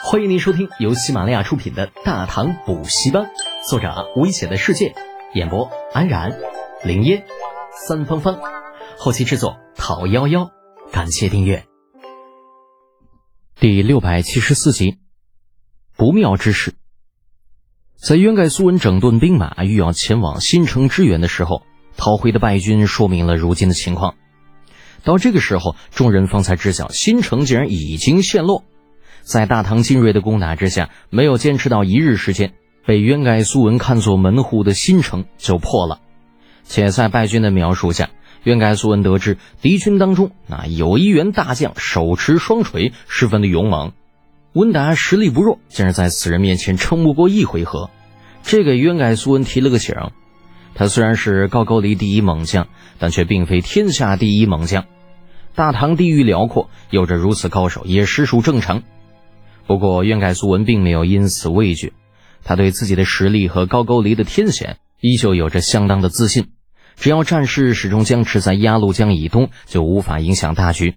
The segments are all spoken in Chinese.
欢迎您收听由喜马拉雅出品的《大唐补习班》，作者危险的世界，演播安然、林烟、三芳芳，后期制作陶幺幺。感谢订阅。第六百七十四集，不妙之事。在渊盖苏文整顿兵马，欲要前往新城支援的时候，逃回的败军说明了如今的情况。到这个时候，众人方才知晓新城竟然已经陷落。在大唐精锐的攻打之下，没有坚持到一日时间，被渊盖苏文看作门户的新城就破了。且在败军的描述下，渊盖苏文得知敌军当中啊有一员大将手持双锤，十分的勇猛。温达实力不弱，竟然在此人面前撑不过一回合，这给渊盖苏文提了个醒。他虽然是高句丽第一猛将，但却并非天下第一猛将。大唐地域辽阔，有着如此高手也实属正常。不过，渊盖苏文并没有因此畏惧，他对自己的实力和高句丽的天险依旧有着相当的自信。只要战事始终僵持在鸭绿江以东，就无法影响大局。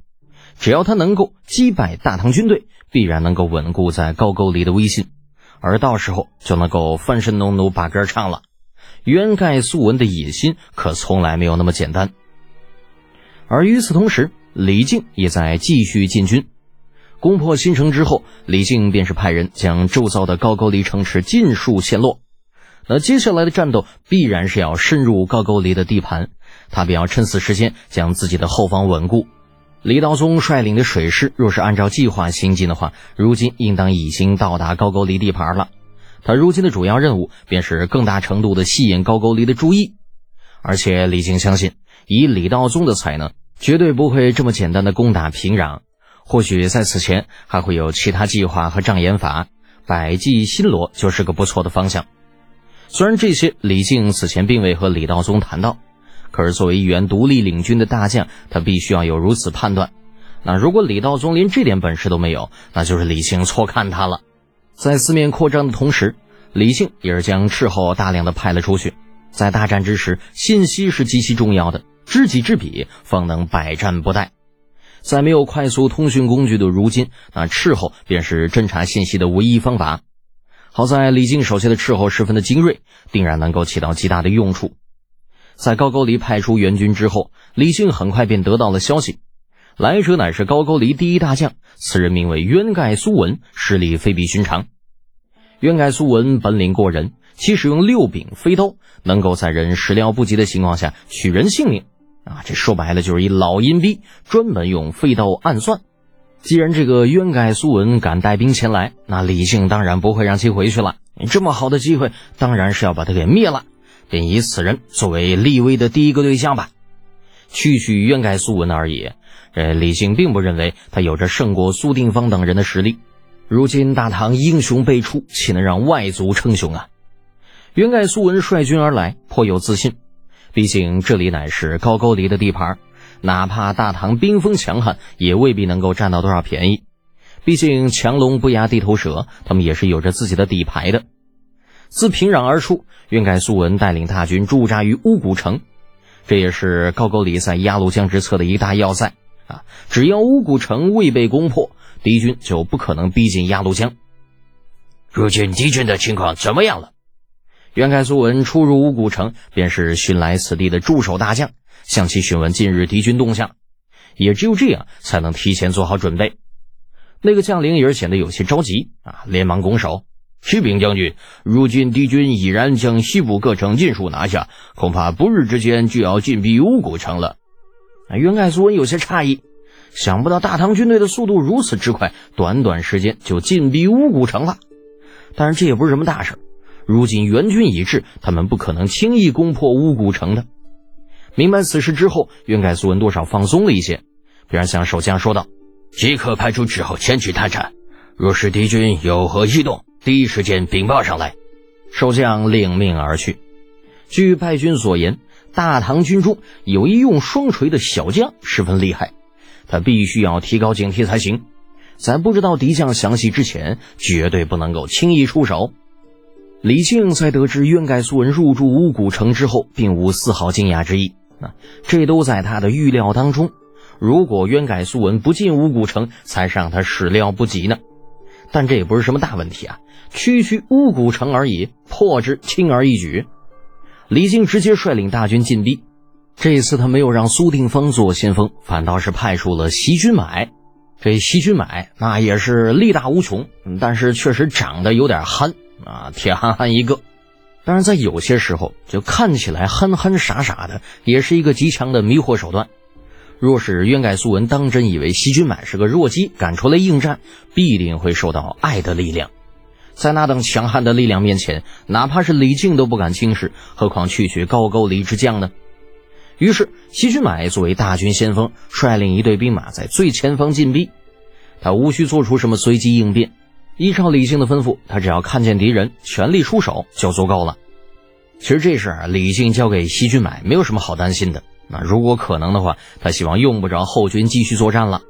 只要他能够击败大唐军队，必然能够稳固在高句丽的威信，而到时候就能够翻身农奴把歌唱了。渊盖苏文的野心可从来没有那么简单。而与此同时，李靖也在继续进军。攻破新城之后，李靖便是派人将铸造的高句丽城池尽数陷落。那接下来的战斗必然是要深入高句丽的地盘，他便要趁此时间将自己的后方稳固。李道宗率领的水师若是按照计划行进的话，如今应当已经到达高句丽地盘了。他如今的主要任务便是更大程度的吸引高句丽的注意，而且李靖相信，以李道宗的才能，绝对不会这么简单的攻打平壤。或许在此前还会有其他计划和障眼法，百计新罗就是个不错的方向。虽然这些李靖此前并未和李道宗谈到，可是作为一员独立领军的大将，他必须要有如此判断。那如果李道宗连这点本事都没有，那就是李靖错看他了。在四面扩张的同时，李靖也是将斥候大量的派了出去。在大战之时，信息是极其重要的，知己知彼，方能百战不殆。在没有快速通讯工具的如今，那斥候便是侦查信息的唯一方法。好在李靖手下的斥候十分的精锐，定然能够起到极大的用处。在高句丽派出援军之后，李靖很快便得到了消息，来者乃是高句丽第一大将，此人名为渊盖苏文，实力非比寻常。渊盖苏文本领过人，其使用六柄飞刀，能够在人始料不及的情况下取人性命。啊，这说白了就是一老阴逼，专门用飞刀暗算。既然这个渊盖苏文敢带兵前来，那李靖当然不会让其回去了。这么好的机会，当然是要把他给灭了，便以此人作为立威的第一个对象吧。区区渊盖苏文而已，呃，李靖并不认为他有着胜过苏定方等人的实力。如今大唐英雄辈出，岂能让外族称雄啊？渊盖苏文率军而来，颇有自信。毕竟这里乃是高句丽的地盘，哪怕大唐兵锋强悍，也未必能够占到多少便宜。毕竟强龙不压地头蛇，他们也是有着自己的底牌的。自平壤而出，渊盖苏文带领大军驻扎于乌古城，这也是高句丽在鸭绿江之侧的一大要塞啊！只要乌古城未被攻破，敌军就不可能逼近鸭绿江。如今敌军的情况怎么样了？渊盖苏文初入乌古城，便是寻来此地的驻守大将，向其询问近日敌军动向。也只有这样，才能提前做好准备。那个将领也是显得有些着急啊，连忙拱手：“启禀将军，如今敌军已然将西部各城尽数拿下，恐怕不日之间就要进逼乌古城了。”渊盖苏文有些诧异，想不到大唐军队的速度如此之快，短短时间就进逼乌古城了。但是这也不是什么大事。如今援军已至，他们不可能轻易攻破乌古城的。明白此事之后，渊盖苏文多少放松了一些，便向守将说道：“即刻派出斥候前去探查，若是敌军有何异动，第一时间禀报上来。”守将领命而去。据败军所言，大唐军中有一用双锤的小将，十分厉害，他必须要提高警惕才行。在不知道敌将详细之前，绝对不能够轻易出手。李靖在得知渊盖苏文入住乌古城之后，并无丝毫惊讶之意。啊，这都在他的预料当中。如果渊盖苏文不进乌古城，才是让他始料不及呢。但这也不是什么大问题啊，区区五谷城而已，破之轻而易举。李靖直接率领大军进逼，这次他没有让苏定方做先锋，反倒是派出了席君买。这席君买那也是力大无穷，但是确实长得有点憨啊，铁憨憨一个。当然，在有些时候，就看起来憨憨傻傻的，也是一个极强的迷惑手段。若是渊盖苏文当真以为西君买是个弱鸡，敢出来应战，必定会受到爱的力量。在那等强悍的力量面前，哪怕是李靖都不敢轻视，何况区区高句丽之将呢？于是，西君买作为大军先锋，率领一队兵马在最前方进逼。他无需做出什么随机应变。依照李靖的吩咐，他只要看见敌人，全力出手就足够了。其实这事儿李靖交给西军买没有什么好担心的。那如果可能的话，他希望用不着后军继续作战了。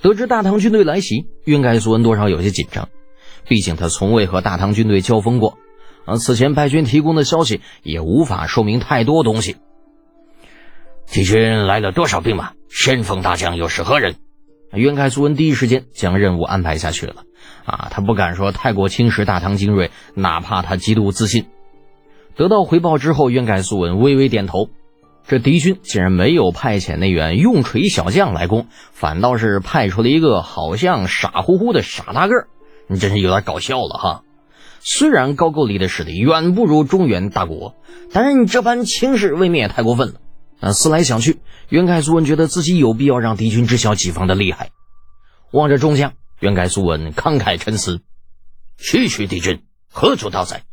得知大唐军队来袭，渊盖苏文多少有些紧张，毕竟他从未和大唐军队交锋过，而此前败军提供的消息也无法说明太多东西。敌军来了多少兵马？先锋大将又是何人？渊盖苏文第一时间将任务安排下去了。啊，他不敢说太过轻视大唐精锐，哪怕他极度自信。得到回报之后，渊盖苏文微微点头。这敌军竟然没有派遣那员用锤小将来攻，反倒是派出了一个好像傻乎乎的傻大个儿，你真是有点搞笑了哈。虽然高句丽的实力远不如中原大国，但是你这般轻视未免也太过分了。啊，思来想去，袁盖苏文觉得自己有必要让敌军知晓己方的厉害。望着众将。袁盖苏文慷慨陈词：“区区敌军何足道哉？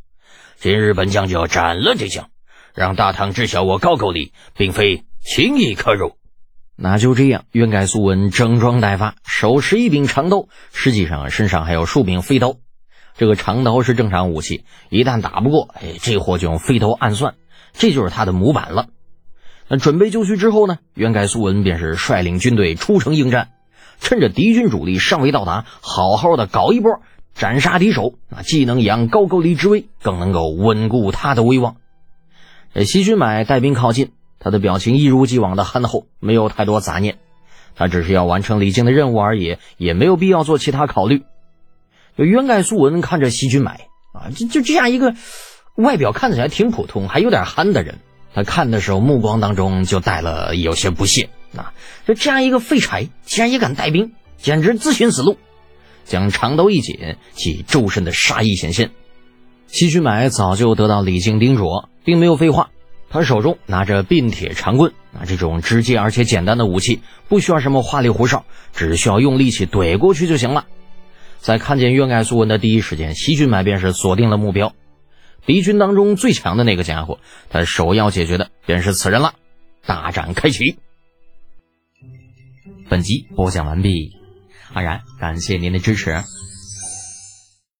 今日本将就要斩了这将，让大唐知晓我高句丽并非轻易可辱。”那就这样，袁盖苏文整装待发，手持一柄长刀，实际上身上还有数柄飞刀。这个长刀是正常武器，一旦打不过，哎，这货就用飞刀暗算，这就是他的模板了。那准备就绪之后呢？渊盖苏文便是率领军队出城应战。趁着敌军主力尚未到达，好好的搞一波，斩杀敌手，那既能扬高句丽之威，更能够稳固他的威望。这西军买带兵靠近，他的表情一如既往的憨厚，没有太多杂念。他只是要完成李靖的任务而已，也没有必要做其他考虑。就渊盖苏文看着西军买啊，就就这样一个外表看起来挺普通，还有点憨的人，他看的时候目光当中就带了有些不屑。啊，就这样一个废柴，竟然也敢带兵，简直自寻死路！将长刀一紧，即周身的杀意显现。西区买早就得到李靖叮嘱，并没有废话。他手中拿着镔铁长棍，啊，这种直接而且简单的武器，不需要什么花里胡哨，只需要用力气怼过去就行了。在看见渊盖素文的第一时间，西军买便是锁定了目标，敌军当中最强的那个家伙，他首要解决的便是此人了。大战开启。本集播讲完毕，安然感谢您的支持。